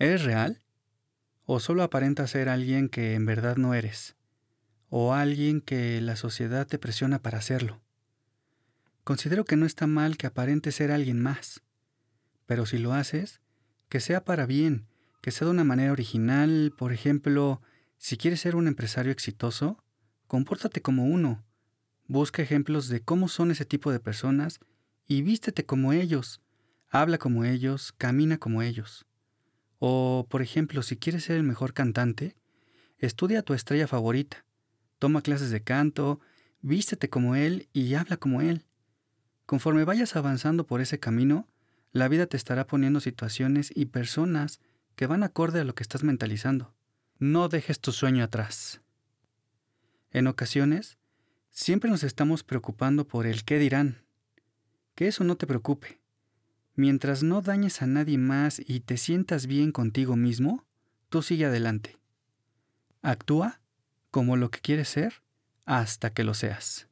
¿Eres real? ¿O solo aparentas ser alguien que en verdad no eres? ¿O alguien que la sociedad te presiona para hacerlo? Considero que no está mal que aparentes ser alguien más, pero si lo haces, que sea para bien, que sea de una manera original, por ejemplo, si quieres ser un empresario exitoso, compórtate como uno. Busca ejemplos de cómo son ese tipo de personas y vístete como ellos, habla como ellos, camina como ellos. O, por ejemplo, si quieres ser el mejor cantante, estudia a tu estrella favorita, toma clases de canto, vístete como él y habla como él. Conforme vayas avanzando por ese camino, la vida te estará poniendo situaciones y personas que van acorde a lo que estás mentalizando. No dejes tu sueño atrás. En ocasiones, siempre nos estamos preocupando por el qué dirán. Que eso no te preocupe. Mientras no dañes a nadie más y te sientas bien contigo mismo, tú sigue adelante. Actúa como lo que quieres ser hasta que lo seas.